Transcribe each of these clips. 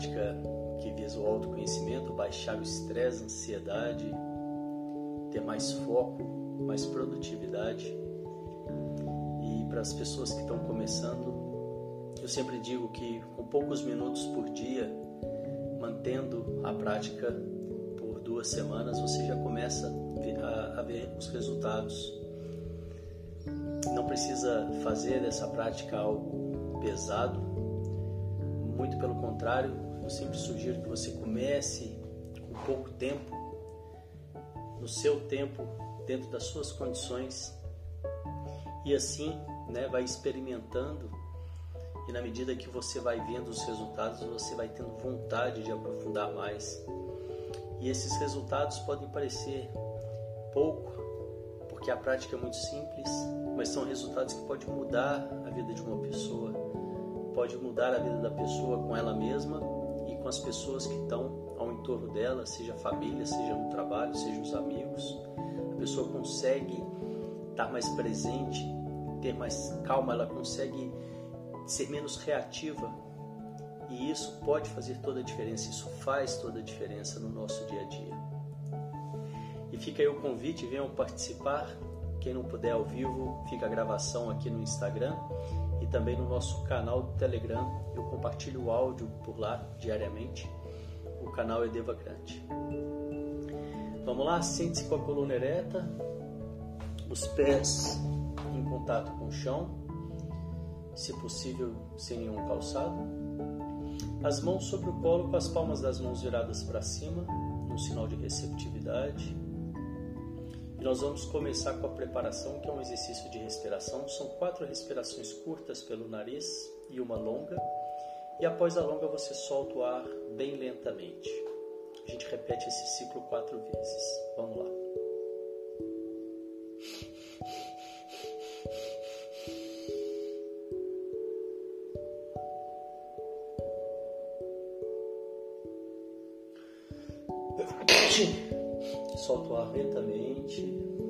prática que visa o autoconhecimento, baixar o estresse, ansiedade, ter mais foco, mais produtividade. E para as pessoas que estão começando, eu sempre digo que com poucos minutos por dia, mantendo a prática por duas semanas, você já começa a, ver os resultados. Não precisa fazer dessa prática algo pesado, muito pelo contrário, eu sempre sugiro que você comece com pouco tempo, no seu tempo, dentro das suas condições, e assim né, vai experimentando e na medida que você vai vendo os resultados, você vai tendo vontade de aprofundar mais. E esses resultados podem parecer pouco, porque a prática é muito simples, mas são resultados que podem mudar a vida de uma pessoa, pode mudar a vida da pessoa com ela mesma com as pessoas que estão ao entorno dela, seja a família, seja no trabalho, seja os amigos. A pessoa consegue estar mais presente, ter mais calma, ela consegue ser menos reativa. E isso pode fazer toda a diferença, isso faz toda a diferença no nosso dia a dia. E fica aí o convite, venham participar. Quem não puder ao vivo, fica a gravação aqui no Instagram e também no nosso canal do Telegram. Eu compartilho o áudio por lá diariamente. O canal é Deva Grande. Vamos lá, sente-se com a coluna ereta, os pés em contato com o chão se possível sem nenhum calçado. As mãos sobre o colo com as palmas das mãos viradas para cima, num sinal de receptividade. E nós vamos começar com a preparação, que é um exercício de respiração. São quatro respirações curtas pelo nariz e uma longa. E após a longa você solta o ar bem lentamente. A gente repete esse ciclo quatro vezes. Vamos lá. Solta o ar lentamente.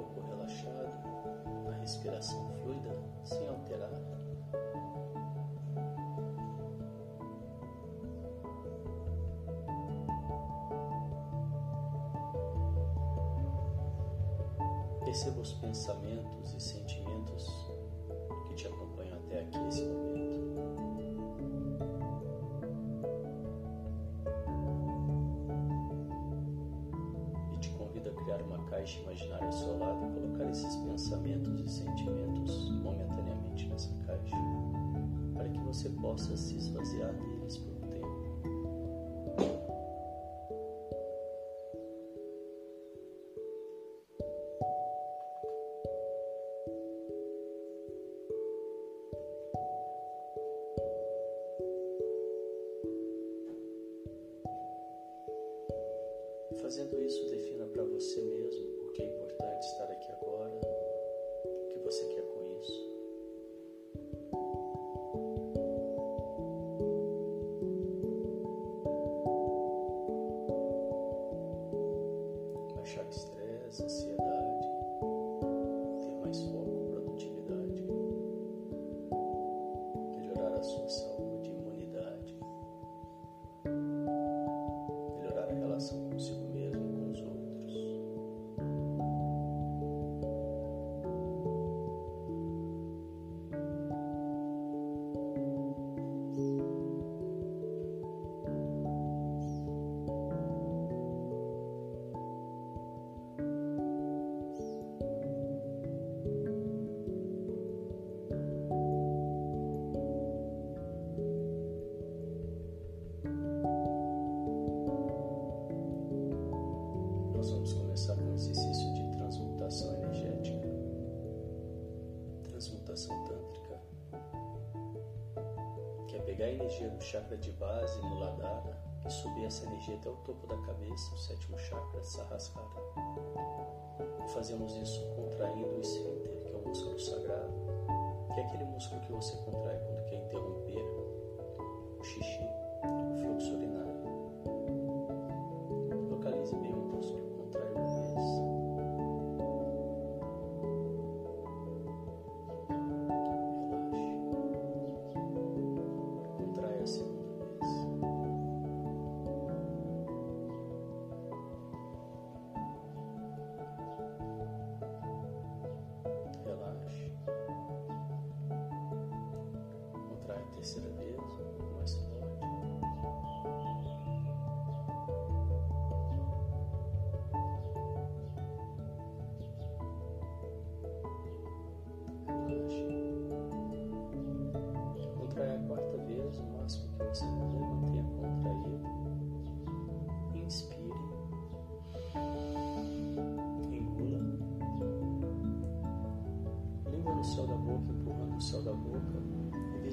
Corpo relaxado, a respiração fluida, sem alterar. Perceba os pensamentos e sentimentos caixa imaginária ao seu lado e colocar esses pensamentos e sentimentos momentaneamente nessa caixa, para que você possa se esvaziar deles fazendo isso, defina para você mesmo por que é importante estar aqui agora, o que você quer com isso. A energia do chakra de base, Muladhara, e subir essa energia até o topo da cabeça, o sétimo chakra, Sahasrara. E fazemos isso contraindo o esfíncter, que é o músculo sagrado, que é aquele músculo que você contrai quando quer interromper o xixi, o fluxo urinário. Localize bem o músculo, terceira vez, mais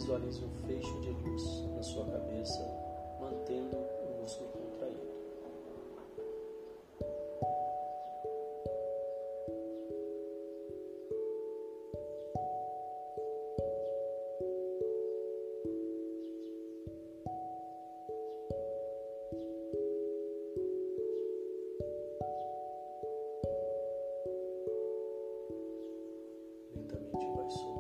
Visualize um feixe de luz na sua cabeça, mantendo o músculo contraído. lentamente vai soltando.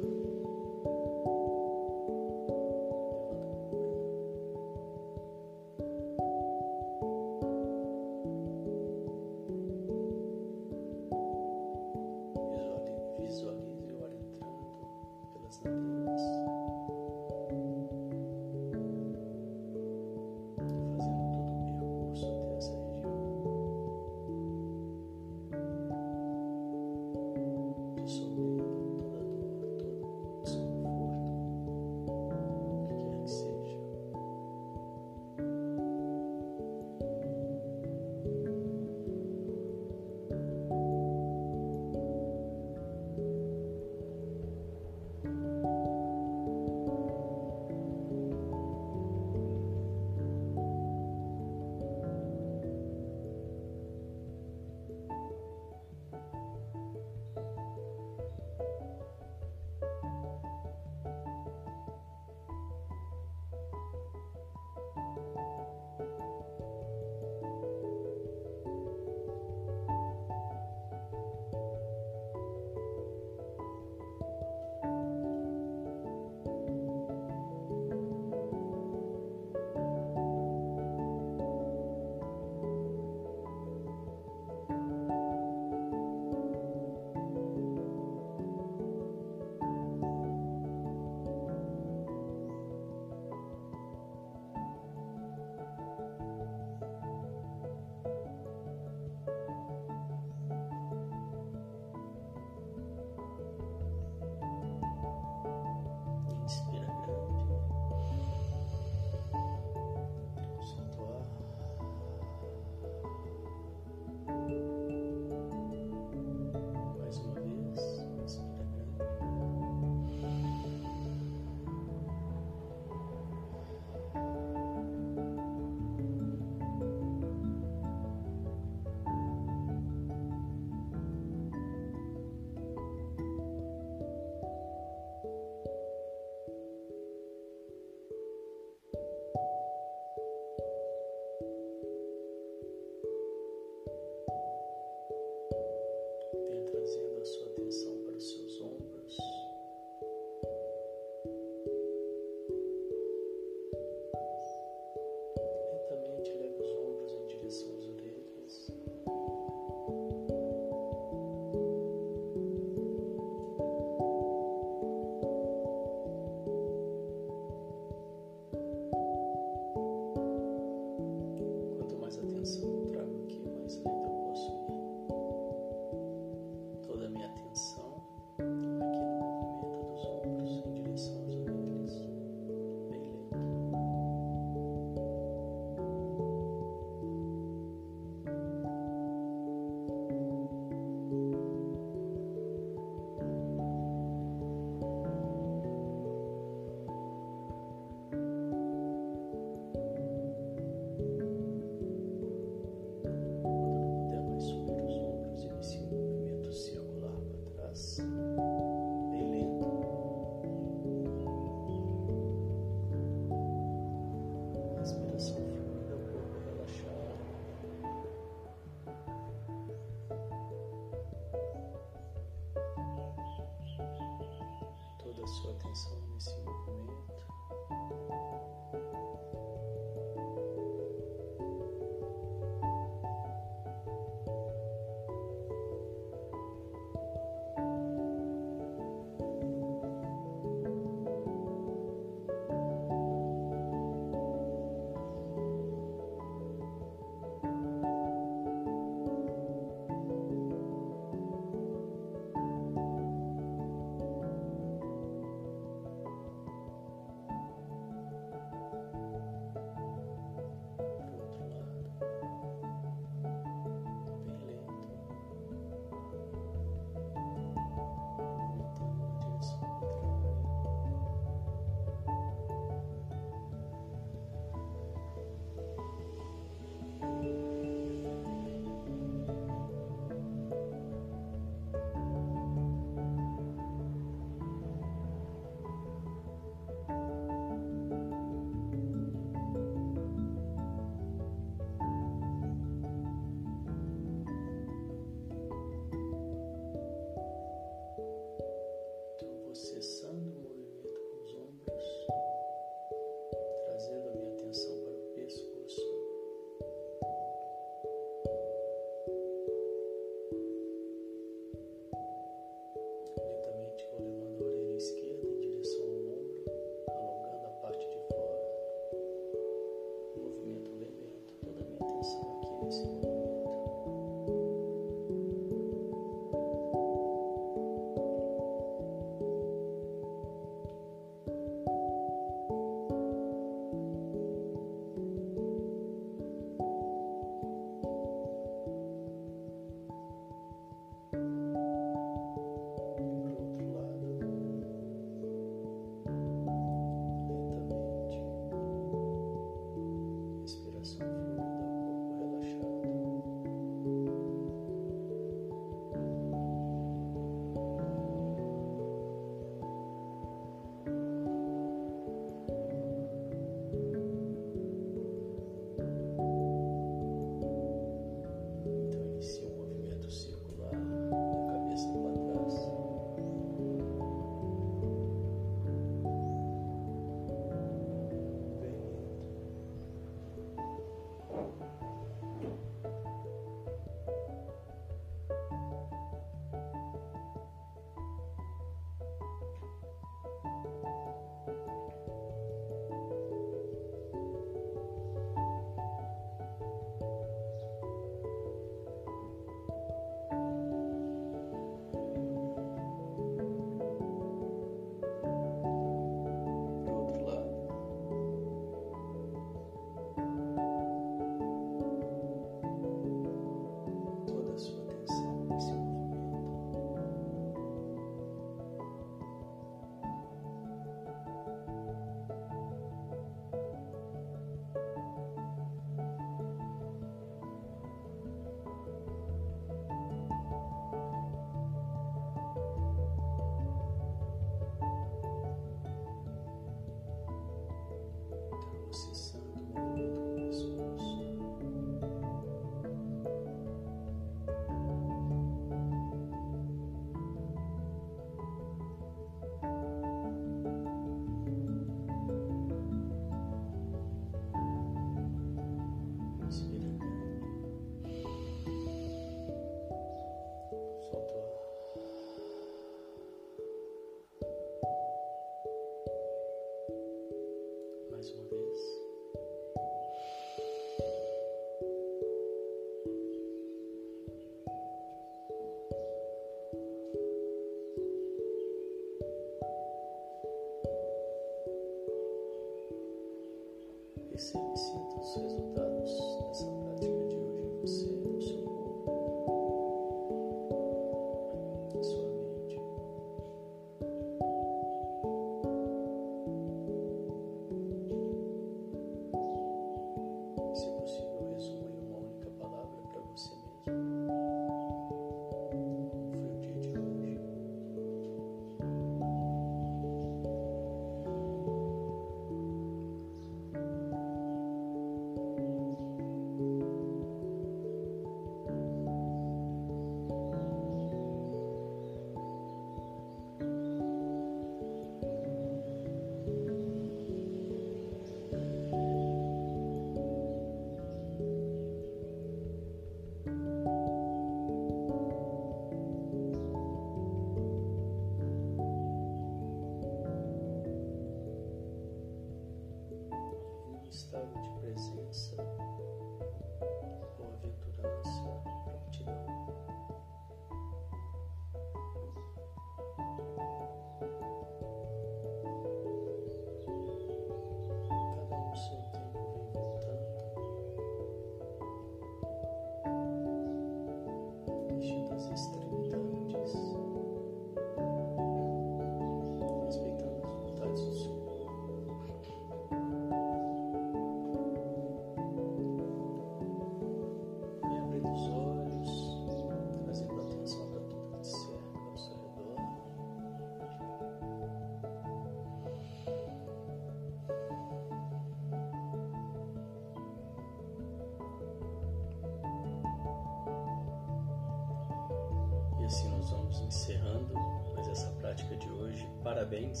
Encerrando mais essa prática de hoje. Parabéns.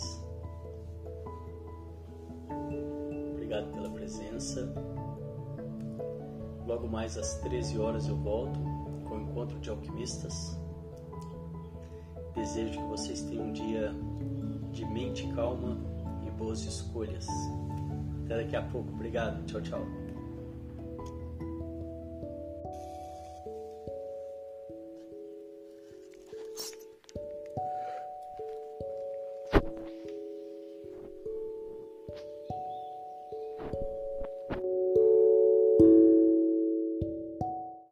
Obrigado pela presença. Logo mais às 13 horas eu volto com o encontro de alquimistas. Desejo que vocês tenham um dia de mente calma e boas escolhas. Até daqui a pouco. Obrigado. Tchau, tchau.